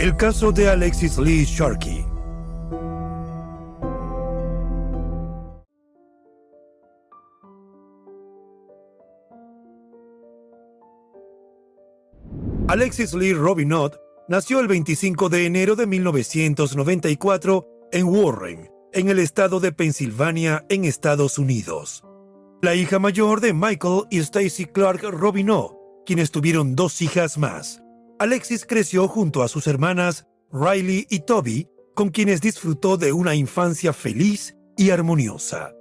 El caso de Alexis Lee Sharkey. Alexis Lee Robinot nació el 25 de enero de 1994 en Warren, en el estado de Pensilvania, en Estados Unidos. La hija mayor de Michael y Stacy Clark Robinot, quienes tuvieron dos hijas más. Alexis creció junto a sus hermanas Riley y Toby, con quienes disfrutó de una infancia feliz y armoniosa.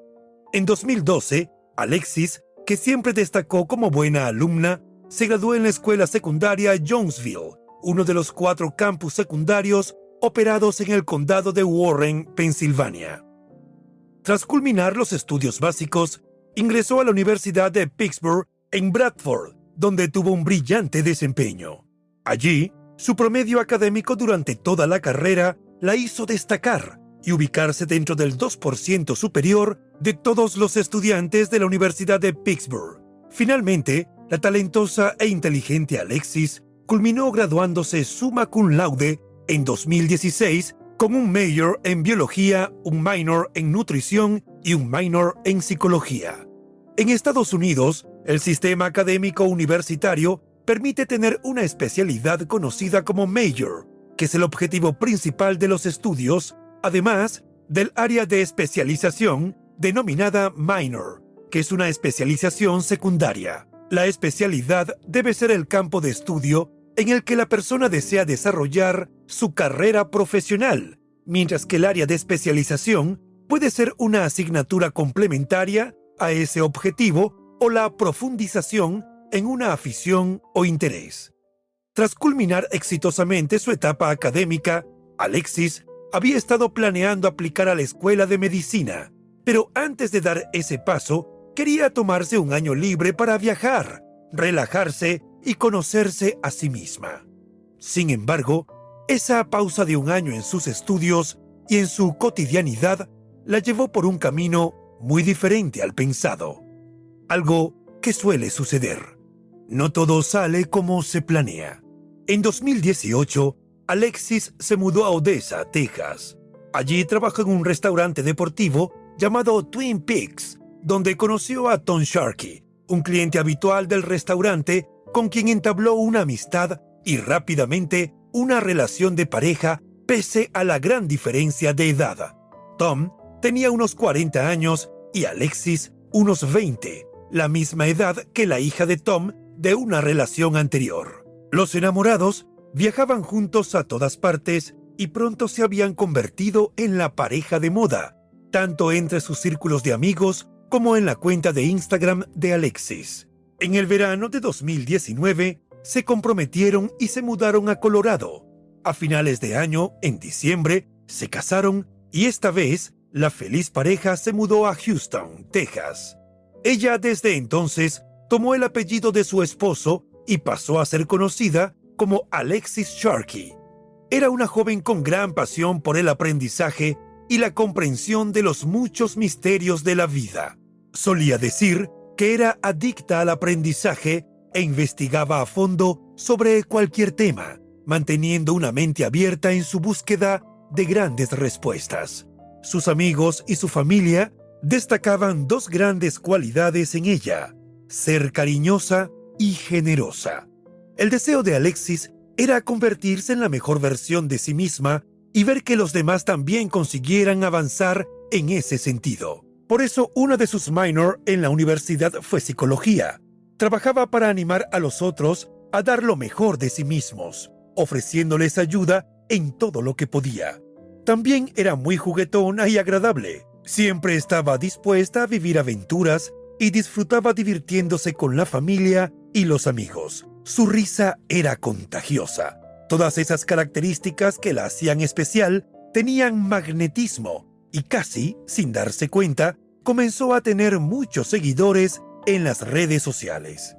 En 2012, Alexis, que siempre destacó como buena alumna, se graduó en la escuela secundaria Jonesville, uno de los cuatro campus secundarios operados en el condado de Warren, Pensilvania. Tras culminar los estudios básicos, ingresó a la Universidad de Pittsburgh en Bradford, donde tuvo un brillante desempeño. Allí, su promedio académico durante toda la carrera la hizo destacar y ubicarse dentro del 2% superior de todos los estudiantes de la Universidad de Pittsburgh. Finalmente, la talentosa e inteligente Alexis culminó graduándose summa cum laude en 2016 con un major en biología, un minor en nutrición y un minor en psicología. En Estados Unidos, el sistema académico universitario permite tener una especialidad conocida como Major, que es el objetivo principal de los estudios, además del área de especialización denominada Minor, que es una especialización secundaria. La especialidad debe ser el campo de estudio en el que la persona desea desarrollar su carrera profesional, mientras que el área de especialización puede ser una asignatura complementaria a ese objetivo o la profundización en una afición o interés. Tras culminar exitosamente su etapa académica, Alexis había estado planeando aplicar a la escuela de medicina, pero antes de dar ese paso, quería tomarse un año libre para viajar, relajarse y conocerse a sí misma. Sin embargo, esa pausa de un año en sus estudios y en su cotidianidad la llevó por un camino muy diferente al pensado, algo que suele suceder. No todo sale como se planea. En 2018, Alexis se mudó a Odessa, Texas. Allí trabajó en un restaurante deportivo llamado Twin Peaks, donde conoció a Tom Sharkey, un cliente habitual del restaurante con quien entabló una amistad y rápidamente una relación de pareja pese a la gran diferencia de edad. Tom tenía unos 40 años y Alexis unos 20, la misma edad que la hija de Tom de una relación anterior. Los enamorados viajaban juntos a todas partes y pronto se habían convertido en la pareja de moda, tanto entre sus círculos de amigos como en la cuenta de Instagram de Alexis. En el verano de 2019, se comprometieron y se mudaron a Colorado. A finales de año, en diciembre, se casaron y esta vez la feliz pareja se mudó a Houston, Texas. Ella desde entonces tomó el apellido de su esposo y pasó a ser conocida como Alexis Sharkey. era una joven con gran pasión por el aprendizaje y la comprensión de los muchos misterios de la vida. Solía decir que era adicta al aprendizaje e investigaba a fondo sobre cualquier tema, manteniendo una mente abierta en su búsqueda de grandes respuestas. Sus amigos y su familia destacaban dos grandes cualidades en ella, ser cariñosa y generosa. El deseo de Alexis era convertirse en la mejor versión de sí misma y ver que los demás también consiguieran avanzar en ese sentido. Por eso una de sus minor en la universidad fue psicología. Trabajaba para animar a los otros a dar lo mejor de sí mismos, ofreciéndoles ayuda en todo lo que podía. También era muy juguetona y agradable. Siempre estaba dispuesta a vivir aventuras y disfrutaba divirtiéndose con la familia y los amigos. Su risa era contagiosa. Todas esas características que la hacían especial tenían magnetismo y casi, sin darse cuenta, comenzó a tener muchos seguidores en las redes sociales.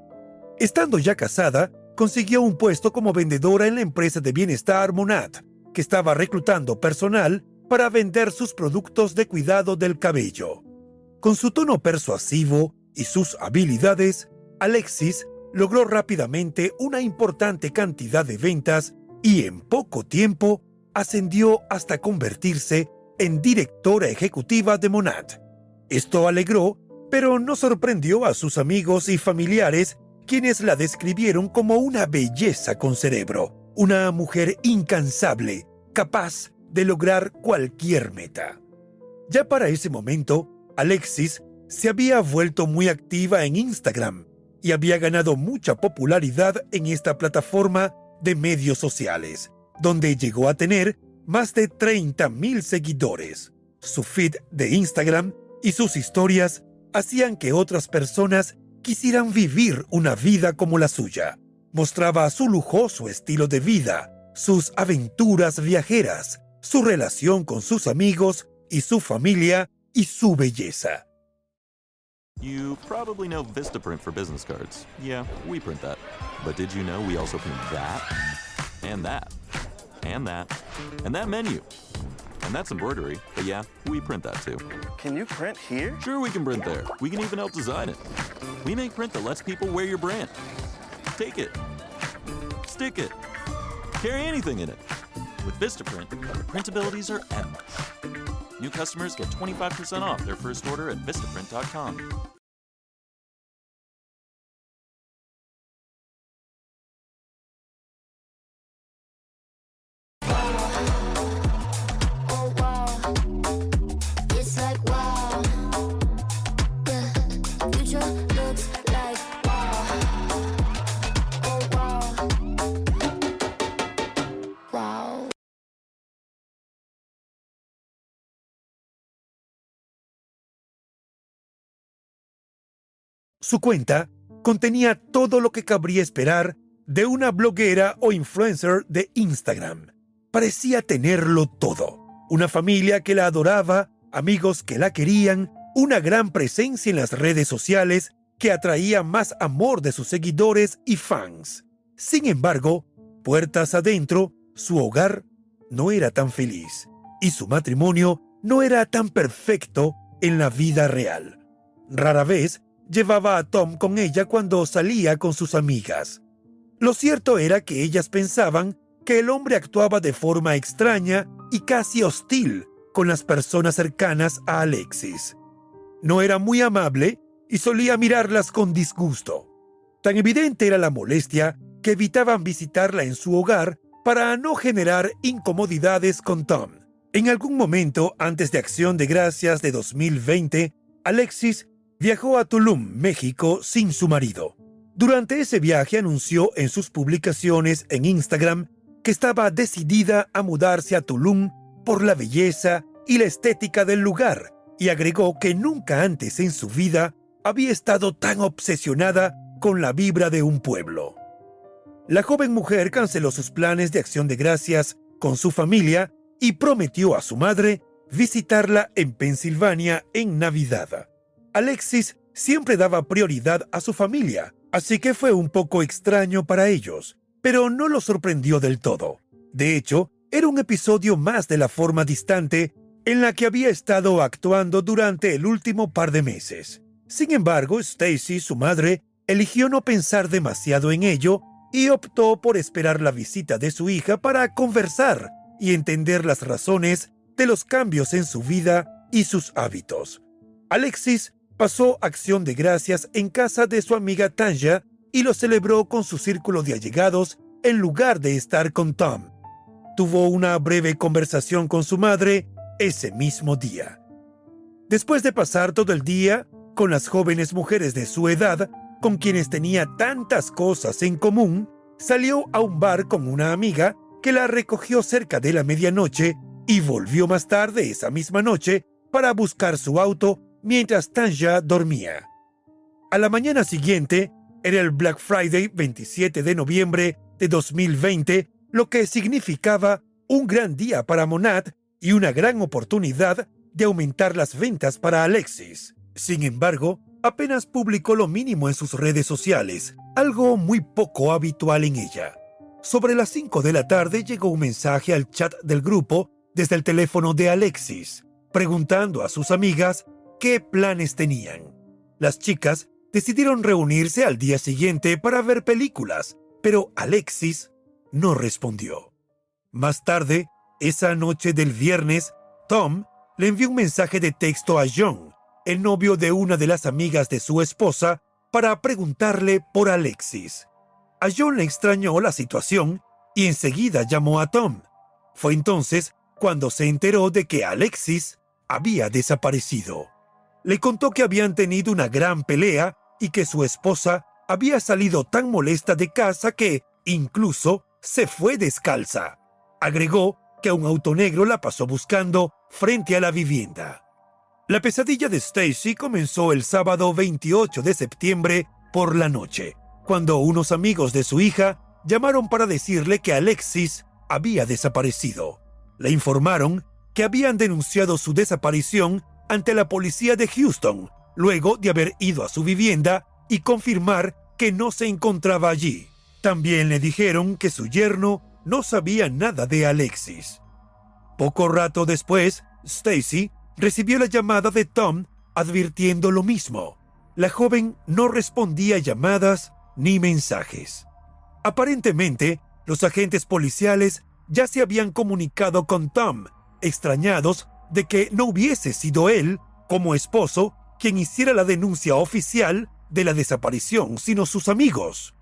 Estando ya casada, consiguió un puesto como vendedora en la empresa de bienestar Monat, que estaba reclutando personal para vender sus productos de cuidado del cabello. Con su tono persuasivo y sus habilidades, Alexis logró rápidamente una importante cantidad de ventas y en poco tiempo ascendió hasta convertirse en directora ejecutiva de Monat. Esto alegró, pero no sorprendió a sus amigos y familiares, quienes la describieron como una belleza con cerebro, una mujer incansable, capaz de lograr cualquier meta. Ya para ese momento, Alexis se había vuelto muy activa en Instagram y había ganado mucha popularidad en esta plataforma de medios sociales, donde llegó a tener más de 30.000 seguidores. Su feed de Instagram y sus historias hacían que otras personas quisieran vivir una vida como la suya. Mostraba su lujoso estilo de vida, sus aventuras viajeras, su relación con sus amigos y su familia y su belleza. You probably know Vistaprint for business cards. Yeah, we print that. But did you know we also print that? And that. And that. And that menu. And that's embroidery. But yeah, we print that too. Can you print here? Sure, we can print there. We can even help design it. We make print that lets people wear your brand. Take it. Stick it. Carry anything in it. With Vistaprint, the printabilities are endless. New customers get 25% off their first order at Vistaprint.com. Su cuenta contenía todo lo que cabría esperar de una bloguera o influencer de Instagram. Parecía tenerlo todo. Una familia que la adoraba, amigos que la querían, una gran presencia en las redes sociales que atraía más amor de sus seguidores y fans. Sin embargo, puertas adentro, su hogar no era tan feliz y su matrimonio no era tan perfecto en la vida real. Rara vez llevaba a Tom con ella cuando salía con sus amigas. Lo cierto era que ellas pensaban que el hombre actuaba de forma extraña y casi hostil con las personas cercanas a Alexis. No era muy amable y solía mirarlas con disgusto. Tan evidente era la molestia que evitaban visitarla en su hogar para no generar incomodidades con Tom. En algún momento antes de Acción de Gracias de 2020, Alexis viajó a Tulum, México, sin su marido. Durante ese viaje anunció en sus publicaciones en Instagram que estaba decidida a mudarse a Tulum por la belleza y la estética del lugar, y agregó que nunca antes en su vida había estado tan obsesionada con la vibra de un pueblo. La joven mujer canceló sus planes de acción de gracias con su familia y prometió a su madre visitarla en Pensilvania en Navidad. Alexis siempre daba prioridad a su familia, así que fue un poco extraño para ellos, pero no lo sorprendió del todo. De hecho, era un episodio más de la forma distante en la que había estado actuando durante el último par de meses. Sin embargo, Stacy, su madre, eligió no pensar demasiado en ello y optó por esperar la visita de su hija para conversar y entender las razones de los cambios en su vida y sus hábitos. Alexis pasó acción de gracias en casa de su amiga Tanja y lo celebró con su círculo de allegados en lugar de estar con Tom. Tuvo una breve conversación con su madre ese mismo día. Después de pasar todo el día con las jóvenes mujeres de su edad, con quienes tenía tantas cosas en común, salió a un bar con una amiga que la recogió cerca de la medianoche y volvió más tarde esa misma noche para buscar su auto mientras Tanja dormía. A la mañana siguiente, era el Black Friday 27 de noviembre de 2020, lo que significaba un gran día para Monad y una gran oportunidad de aumentar las ventas para Alexis. Sin embargo, apenas publicó lo mínimo en sus redes sociales, algo muy poco habitual en ella. Sobre las 5 de la tarde llegó un mensaje al chat del grupo desde el teléfono de Alexis, preguntando a sus amigas qué planes tenían. Las chicas decidieron reunirse al día siguiente para ver películas, pero Alexis no respondió. Más tarde, esa noche del viernes, Tom le envió un mensaje de texto a John, el novio de una de las amigas de su esposa, para preguntarle por Alexis. A John le extrañó la situación y enseguida llamó a Tom. Fue entonces cuando se enteró de que Alexis había desaparecido. Le contó que habían tenido una gran pelea y que su esposa había salido tan molesta de casa que, incluso, se fue descalza. Agregó que un auto negro la pasó buscando frente a la vivienda. La pesadilla de Stacy comenzó el sábado 28 de septiembre por la noche, cuando unos amigos de su hija llamaron para decirle que Alexis había desaparecido. Le informaron que habían denunciado su desaparición ante la policía de Houston, luego de haber ido a su vivienda y confirmar que no se encontraba allí. También le dijeron que su yerno no sabía nada de Alexis. Poco rato después, Stacy recibió la llamada de Tom advirtiendo lo mismo. La joven no respondía llamadas ni mensajes. Aparentemente, los agentes policiales ya se habían comunicado con Tom, extrañados de que no hubiese sido él, como esposo, quien hiciera la denuncia oficial de la desaparición, sino sus amigos.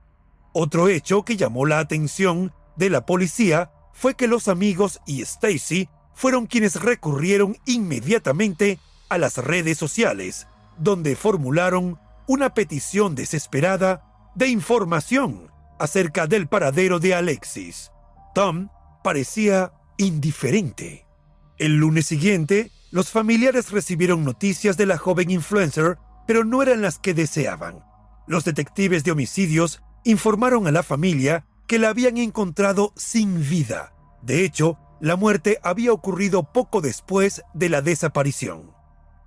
Otro hecho que llamó la atención de la policía fue que los amigos y Stacy fueron quienes recurrieron inmediatamente a las redes sociales, donde formularon una petición desesperada de información acerca del paradero de Alexis. Tom parecía indiferente. El lunes siguiente, los familiares recibieron noticias de la joven influencer, pero no eran las que deseaban. Los detectives de homicidios informaron a la familia que la habían encontrado sin vida. De hecho, la muerte había ocurrido poco después de la desaparición.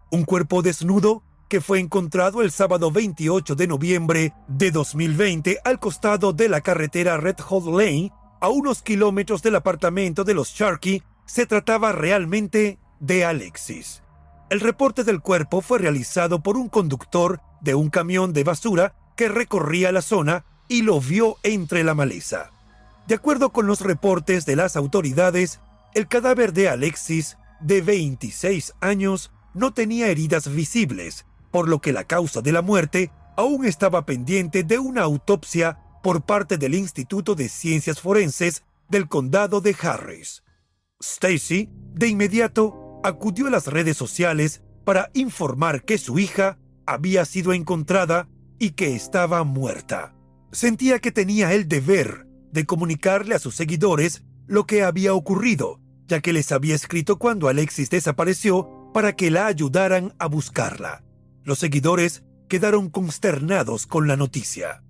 Un cuerpo desnudo que fue encontrado el sábado 28 de noviembre de 2020 al costado de la carretera Red Hot Lane, a unos kilómetros del apartamento de los Sharkey, se trataba realmente de Alexis. El reporte del cuerpo fue realizado por un conductor de un camión de basura que recorría la zona y lo vio entre la maleza. De acuerdo con los reportes de las autoridades, el cadáver de Alexis, de 26 años, no tenía heridas visibles, por lo que la causa de la muerte aún estaba pendiente de una autopsia por parte del Instituto de Ciencias Forenses del Condado de Harris. Stacy, de inmediato, acudió a las redes sociales para informar que su hija había sido encontrada y que estaba muerta sentía que tenía el deber de comunicarle a sus seguidores lo que había ocurrido, ya que les había escrito cuando Alexis desapareció para que la ayudaran a buscarla. Los seguidores quedaron consternados con la noticia.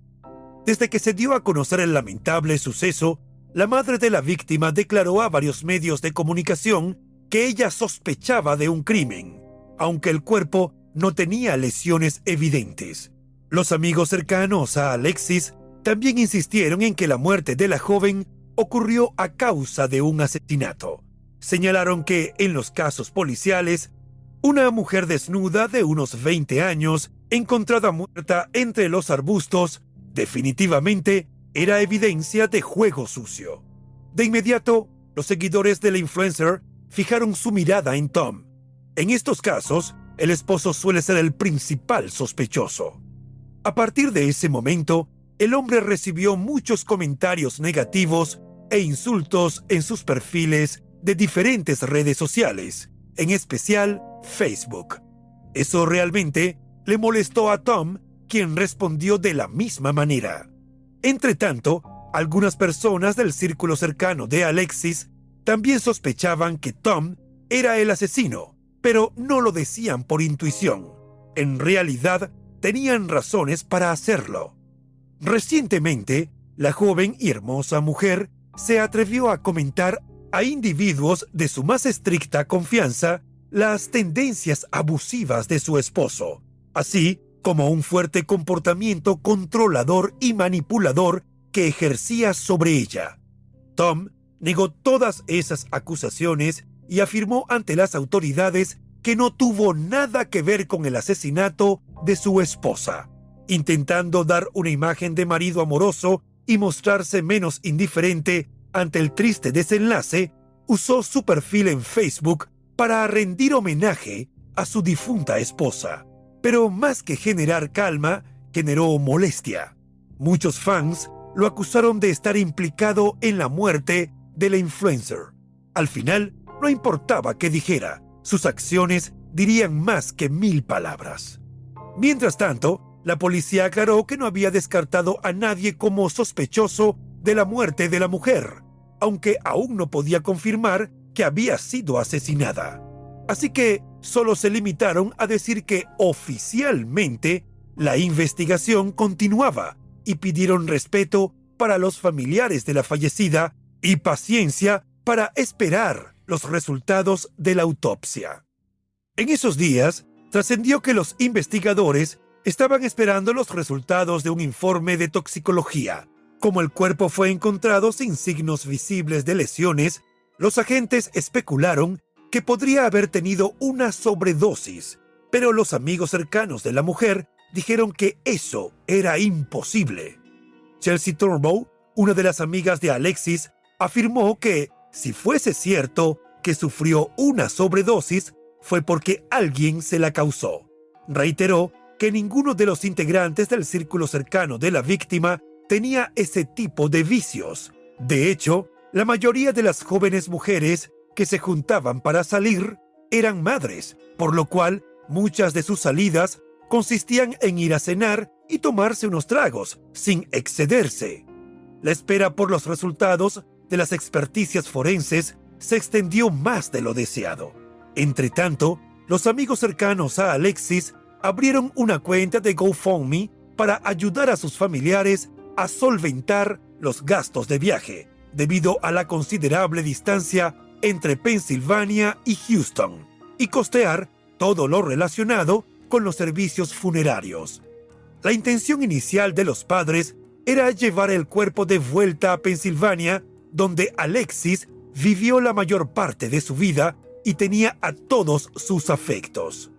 Desde que se dio a conocer el lamentable suceso, la madre de la víctima declaró a varios medios de comunicación que ella sospechaba de un crimen, aunque el cuerpo no tenía lesiones evidentes. Los amigos cercanos a Alexis también insistieron en que la muerte de la joven ocurrió a causa de un asesinato. Señalaron que en los casos policiales, una mujer desnuda de unos 20 años, encontrada muerta entre los arbustos, definitivamente era evidencia de juego sucio. De inmediato, los seguidores de la influencer fijaron su mirada en Tom. En estos casos, el esposo suele ser el principal sospechoso. A partir de ese momento, el hombre recibió muchos comentarios negativos e insultos en sus perfiles de diferentes redes sociales, en especial Facebook. Eso realmente le molestó a Tom, quien respondió de la misma manera. Entre tanto, algunas personas del círculo cercano de Alexis también sospechaban que Tom era el asesino, pero no lo decían por intuición. En realidad, tenían razones para hacerlo. Recientemente, la joven y hermosa mujer se atrevió a comentar a individuos de su más estricta confianza las tendencias abusivas de su esposo, así como un fuerte comportamiento controlador y manipulador que ejercía sobre ella. Tom negó todas esas acusaciones y afirmó ante las autoridades que no tuvo nada que ver con el asesinato de su esposa, intentando dar una imagen de marido amoroso y mostrarse menos indiferente ante el triste desenlace, usó su perfil en Facebook para rendir homenaje a su difunta esposa. Pero más que generar calma, generó molestia. Muchos fans lo acusaron de estar implicado en la muerte de la influencer. Al final, no importaba qué dijera, sus acciones dirían más que mil palabras. Mientras tanto, la policía aclaró que no había descartado a nadie como sospechoso de la muerte de la mujer, aunque aún no podía confirmar que había sido asesinada. Así que solo se limitaron a decir que oficialmente la investigación continuaba y pidieron respeto para los familiares de la fallecida y paciencia para esperar los resultados de la autopsia. En esos días, trascendió que los investigadores estaban esperando los resultados de un informe de toxicología. Como el cuerpo fue encontrado sin signos visibles de lesiones, los agentes especularon que podría haber tenido una sobredosis, pero los amigos cercanos de la mujer dijeron que eso era imposible. Chelsea Turnbow, una de las amigas de Alexis, afirmó que, si fuese cierto que sufrió una sobredosis, fue porque alguien se la causó. Reiteró que ninguno de los integrantes del círculo cercano de la víctima tenía ese tipo de vicios. De hecho, la mayoría de las jóvenes mujeres que se juntaban para salir eran madres, por lo cual muchas de sus salidas consistían en ir a cenar y tomarse unos tragos, sin excederse. La espera por los resultados de las experticias forenses se extendió más de lo deseado. Entre tanto, los amigos cercanos a Alexis abrieron una cuenta de GoFundMe para ayudar a sus familiares a solventar los gastos de viaje, debido a la considerable distancia entre Pensilvania y Houston, y costear todo lo relacionado con los servicios funerarios. La intención inicial de los padres era llevar el cuerpo de vuelta a Pensilvania, donde Alexis vivió la mayor parte de su vida y tenía a todos sus afectos.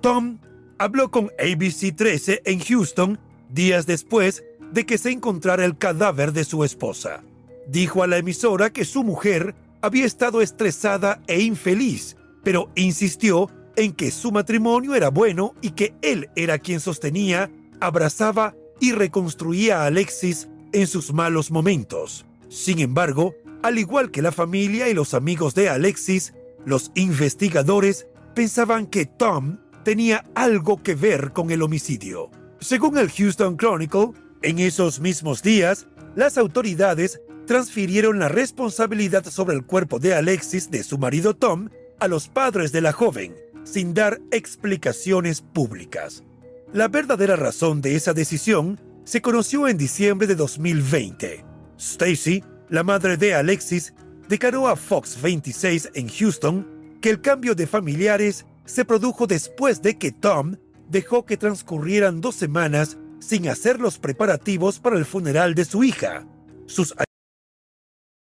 Tom habló con ABC 13 en Houston días después de que se encontrara el cadáver de su esposa. Dijo a la emisora que su mujer había estado estresada e infeliz, pero insistió en que su matrimonio era bueno y que él era quien sostenía, abrazaba y reconstruía a Alexis en sus malos momentos. Sin embargo, al igual que la familia y los amigos de Alexis, los investigadores pensaban que Tom tenía algo que ver con el homicidio. Según el Houston Chronicle, en esos mismos días, las autoridades transfirieron la responsabilidad sobre el cuerpo de Alexis de su marido Tom a los padres de la joven, sin dar explicaciones públicas. La verdadera razón de esa decisión se conoció en diciembre de 2020. Stacy, la madre de Alexis, declaró a Fox 26 en Houston que el cambio de familiares se produjo después de que Tom dejó que transcurrieran dos semanas sin hacer los preparativos para el funeral de su hija. Sus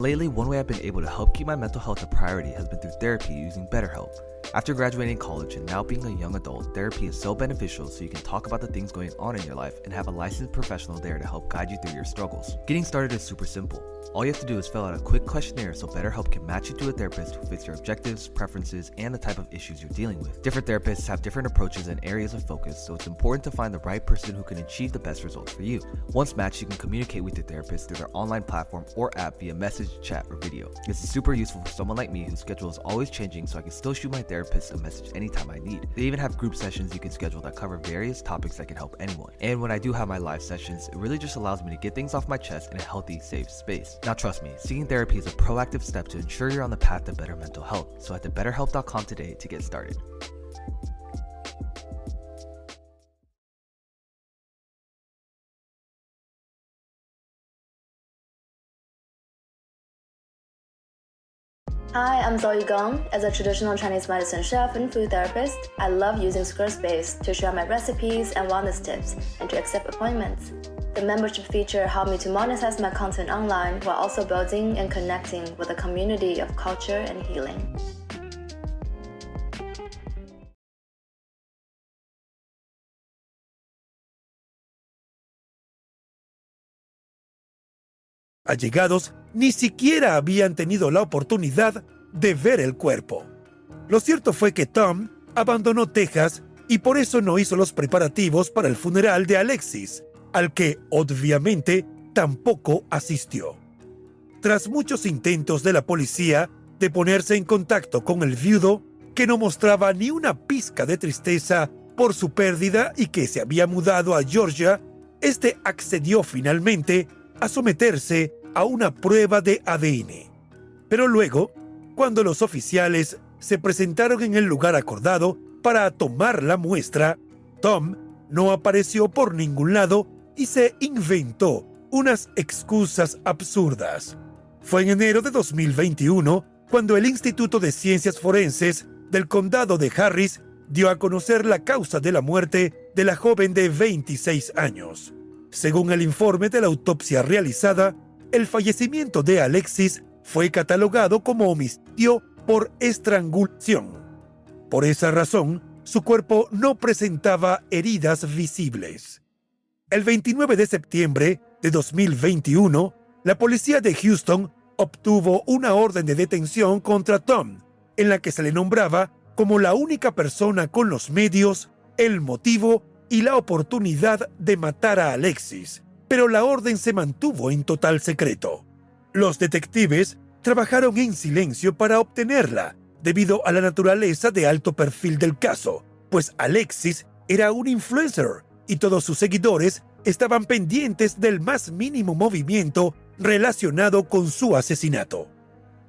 Lately, one way I've been able to help keep my mental health a priority has been through therapy using BetterHelp. After graduating college and now being a young adult, therapy is so beneficial so you can talk about the things going on in your life and have a licensed professional there to help guide you through your struggles. Getting started is super simple. All you have to do is fill out a quick questionnaire so BetterHelp can match you to a therapist who fits your objectives, preferences, and the type of issues you're dealing with. Different therapists have different approaches and areas of focus, so it's important to find the right person who can achieve the best results for you. Once matched, you can communicate with your therapist through their online platform or app via message, chat, or video. This is super useful for someone like me whose schedule is always changing, so I can still shoot my therapist a message anytime I need. They even have group sessions you can schedule that cover various topics that can help anyone. And when I do have my live sessions, it really just allows me to get things off my chest in a healthy, safe space. Now, trust me, seeking therapy is a proactive step to ensure you're on the path to better mental health. So head to betterhelp.com today to get started. Hi, I'm Zoe Gong. As a traditional Chinese medicine chef and food therapist, I love using Squarespace to share my recipes and wellness tips and to accept appointments. The membership feature helped me to monetize my content online while also building and connecting with a community of culture and healing. Allegados ni siquiera habían tenido la oportunidad de ver el cuerpo. Lo cierto fue que Tom abandonó Texas y por eso no hizo los preparativos para el funeral de Alexis, al que obviamente tampoco asistió. Tras muchos intentos de la policía de ponerse en contacto con el viudo, que no mostraba ni una pizca de tristeza por su pérdida y que se había mudado a Georgia, este accedió finalmente a someterse a una prueba de ADN. Pero luego, cuando los oficiales se presentaron en el lugar acordado para tomar la muestra, Tom no apareció por ningún lado y se inventó unas excusas absurdas. Fue en enero de 2021 cuando el Instituto de Ciencias Forenses del Condado de Harris dio a conocer la causa de la muerte de la joven de 26 años. Según el informe de la autopsia realizada, el fallecimiento de Alexis fue catalogado como homicidio por estrangulación. Por esa razón, su cuerpo no presentaba heridas visibles. El 29 de septiembre de 2021, la policía de Houston obtuvo una orden de detención contra Tom, en la que se le nombraba como la única persona con los medios, el motivo y la oportunidad de matar a Alexis, pero la orden se mantuvo en total secreto. Los detectives trabajaron en silencio para obtenerla, debido a la naturaleza de alto perfil del caso, pues Alexis era un influencer y todos sus seguidores estaban pendientes del más mínimo movimiento relacionado con su asesinato.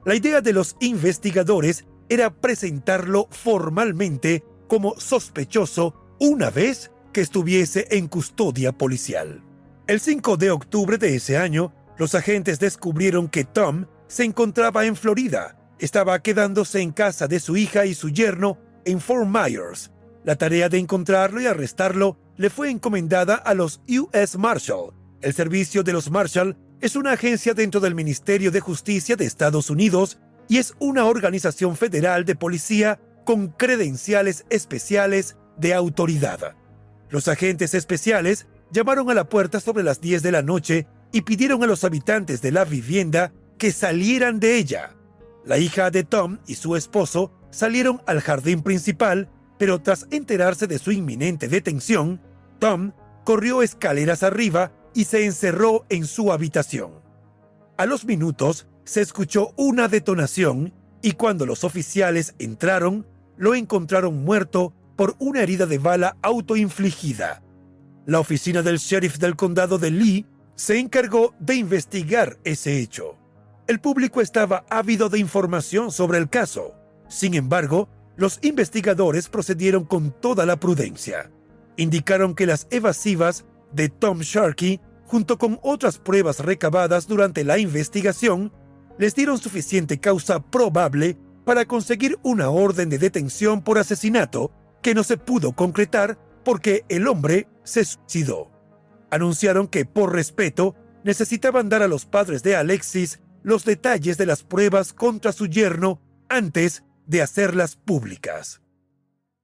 La idea de los investigadores era presentarlo formalmente como sospechoso una vez que estuviese en custodia policial. El 5 de octubre de ese año, los agentes descubrieron que Tom se encontraba en Florida. Estaba quedándose en casa de su hija y su yerno en Fort Myers. La tarea de encontrarlo y arrestarlo le fue encomendada a los U.S. Marshal. El Servicio de los Marshal es una agencia dentro del Ministerio de Justicia de Estados Unidos y es una organización federal de policía con credenciales especiales de autoridad. Los agentes especiales llamaron a la puerta sobre las 10 de la noche y pidieron a los habitantes de la vivienda que salieran de ella. La hija de Tom y su esposo salieron al jardín principal, pero tras enterarse de su inminente detención, Tom corrió escaleras arriba y se encerró en su habitación. A los minutos se escuchó una detonación y cuando los oficiales entraron, lo encontraron muerto por una herida de bala autoinfligida. La oficina del sheriff del condado de Lee se encargó de investigar ese hecho. El público estaba ávido de información sobre el caso. Sin embargo, los investigadores procedieron con toda la prudencia. Indicaron que las evasivas de Tom Sharkey, junto con otras pruebas recabadas durante la investigación, les dieron suficiente causa probable para conseguir una orden de detención por asesinato que no se pudo concretar porque el hombre se suicidó. Anunciaron que por respeto necesitaban dar a los padres de Alexis los detalles de las pruebas contra su yerno antes de hacerlas públicas.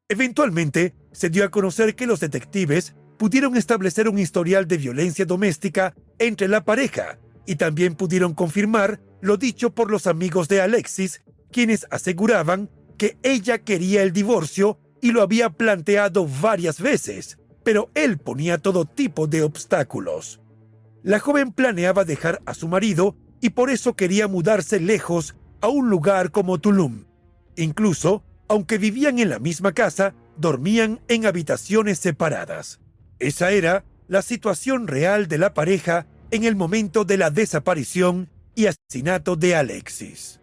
Eventualmente, se dio a conocer que los detectives pudieron establecer un historial de violencia doméstica entre la pareja y también pudieron confirmar lo dicho por los amigos de Alexis, quienes aseguraban que ella quería el divorcio y lo había planteado varias veces, pero él ponía todo tipo de obstáculos. La joven planeaba dejar a su marido y por eso quería mudarse lejos a un lugar como Tulum. Incluso, aunque vivían en la misma casa, dormían en habitaciones separadas. Esa era la situación real de la pareja en el momento de la desaparición y asesinato de Alexis.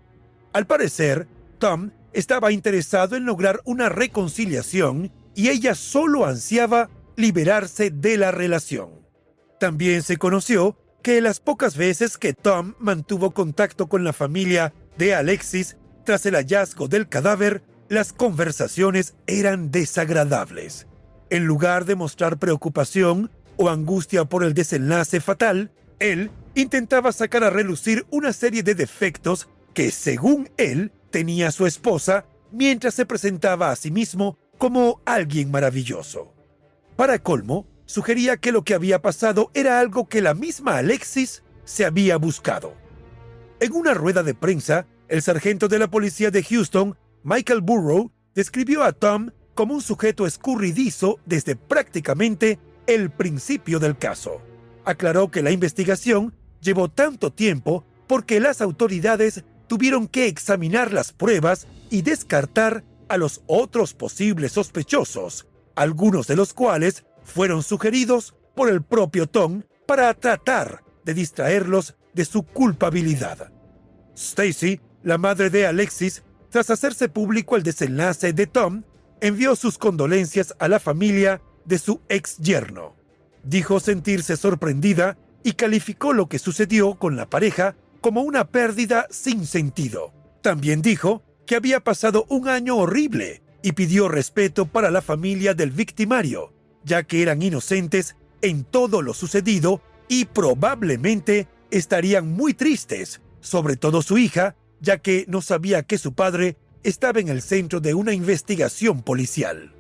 Al parecer, Tom estaba interesado en lograr una reconciliación y ella solo ansiaba liberarse de la relación. También se conoció que las pocas veces que Tom mantuvo contacto con la familia de Alexis tras el hallazgo del cadáver, las conversaciones eran desagradables. En lugar de mostrar preocupación o angustia por el desenlace fatal, él intentaba sacar a relucir una serie de defectos que, según él, tenía su esposa mientras se presentaba a sí mismo como alguien maravilloso. Para colmo, sugería que lo que había pasado era algo que la misma Alexis se había buscado. En una rueda de prensa, el sargento de la policía de Houston, Michael Burrow, describió a Tom como un sujeto escurridizo desde prácticamente el principio del caso. Aclaró que la investigación llevó tanto tiempo porque las autoridades tuvieron que examinar las pruebas y descartar a los otros posibles sospechosos, algunos de los cuales fueron sugeridos por el propio Tom para tratar de distraerlos de su culpabilidad. Stacy, la madre de Alexis, tras hacerse público el desenlace de Tom, envió sus condolencias a la familia de su ex yerno. Dijo sentirse sorprendida y calificó lo que sucedió con la pareja como una pérdida sin sentido. También dijo que había pasado un año horrible y pidió respeto para la familia del victimario, ya que eran inocentes en todo lo sucedido y probablemente estarían muy tristes, sobre todo su hija, ya que no sabía que su padre estaba en el centro de una investigación policial.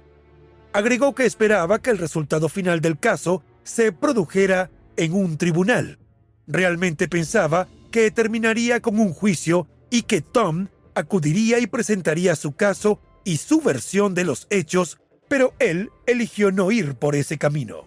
Agregó que esperaba que el resultado final del caso se produjera en un tribunal. Realmente pensaba que terminaría con un juicio y que Tom acudiría y presentaría su caso y su versión de los hechos, pero él eligió no ir por ese camino.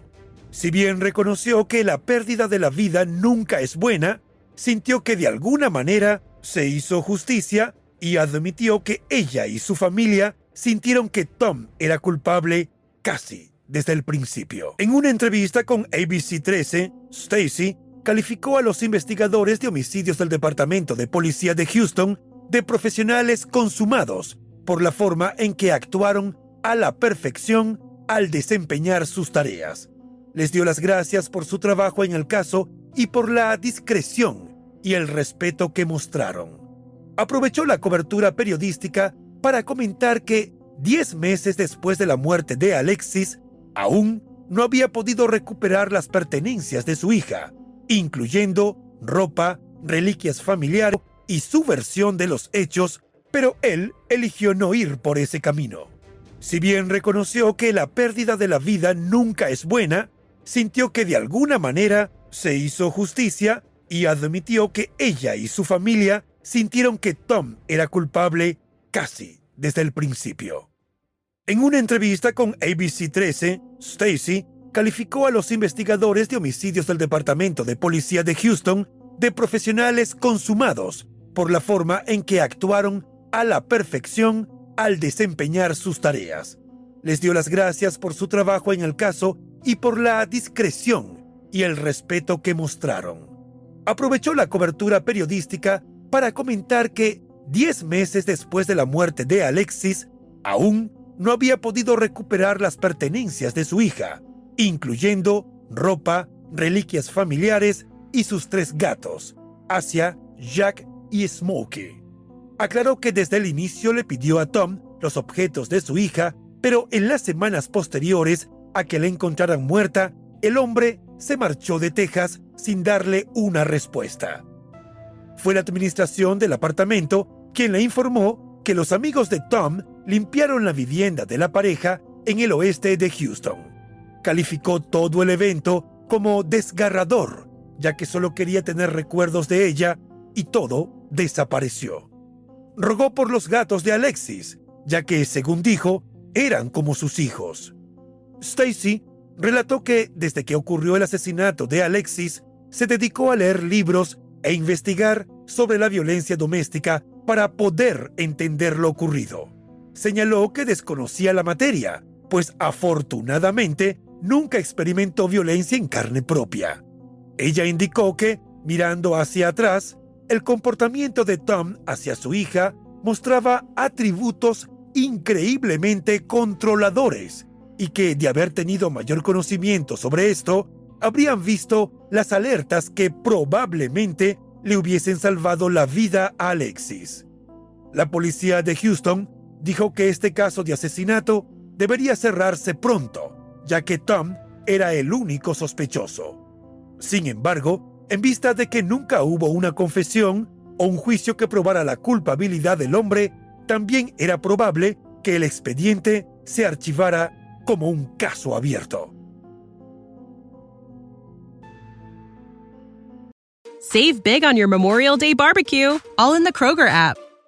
Si bien reconoció que la pérdida de la vida nunca es buena, sintió que de alguna manera se hizo justicia y admitió que ella y su familia sintieron que Tom era culpable casi desde el principio. En una entrevista con ABC 13, Stacy calificó a los investigadores de homicidios del Departamento de Policía de Houston de profesionales consumados por la forma en que actuaron a la perfección al desempeñar sus tareas. Les dio las gracias por su trabajo en el caso y por la discreción y el respeto que mostraron. Aprovechó la cobertura periodística para comentar que, diez meses después de la muerte de Alexis, aún no había podido recuperar las pertenencias de su hija, incluyendo ropa, reliquias familiares y su versión de los hechos, pero él eligió no ir por ese camino. Si bien reconoció que la pérdida de la vida nunca es buena, sintió que de alguna manera se hizo justicia y admitió que ella y su familia sintieron que Tom era culpable casi desde el principio. En una entrevista con ABC 13, Stacy calificó a los investigadores de homicidios del Departamento de Policía de Houston de profesionales consumados por la forma en que actuaron a la perfección al desempeñar sus tareas. Les dio las gracias por su trabajo en el caso y por la discreción y el respeto que mostraron. Aprovechó la cobertura periodística para comentar que, diez meses después de la muerte de Alexis, aún no había podido recuperar las pertenencias de su hija, incluyendo ropa, reliquias familiares y sus tres gatos, Asia, Jack y Smokey. Aclaró que desde el inicio le pidió a Tom los objetos de su hija, pero en las semanas posteriores a que la encontraran muerta, el hombre se marchó de Texas sin darle una respuesta. fue la administración del apartamento quien le informó que los amigos de Tom limpiaron la vivienda de la pareja en el oeste de Houston. Calificó todo el evento como desgarrador, ya que solo quería tener recuerdos de ella y todo desapareció. Rogó por los gatos de Alexis, ya que, según dijo, eran como sus hijos. Stacy relató que desde que ocurrió el asesinato de Alexis, se dedicó a leer libros e investigar sobre la violencia doméstica para poder entender lo ocurrido. Señaló que desconocía la materia, pues afortunadamente nunca experimentó violencia en carne propia. Ella indicó que, mirando hacia atrás, el comportamiento de Tom hacia su hija mostraba atributos increíblemente controladores y que de haber tenido mayor conocimiento sobre esto, habrían visto las alertas que probablemente le hubiesen salvado la vida a Alexis. La policía de Houston dijo que este caso de asesinato debería cerrarse pronto, ya que Tom era el único sospechoso. Sin embargo, en vista de que nunca hubo una confesión o un juicio que probara la culpabilidad del hombre, también era probable que el expediente se archivara como un caso abierto. Save big on your Memorial Day barbecue, all in the Kroger app.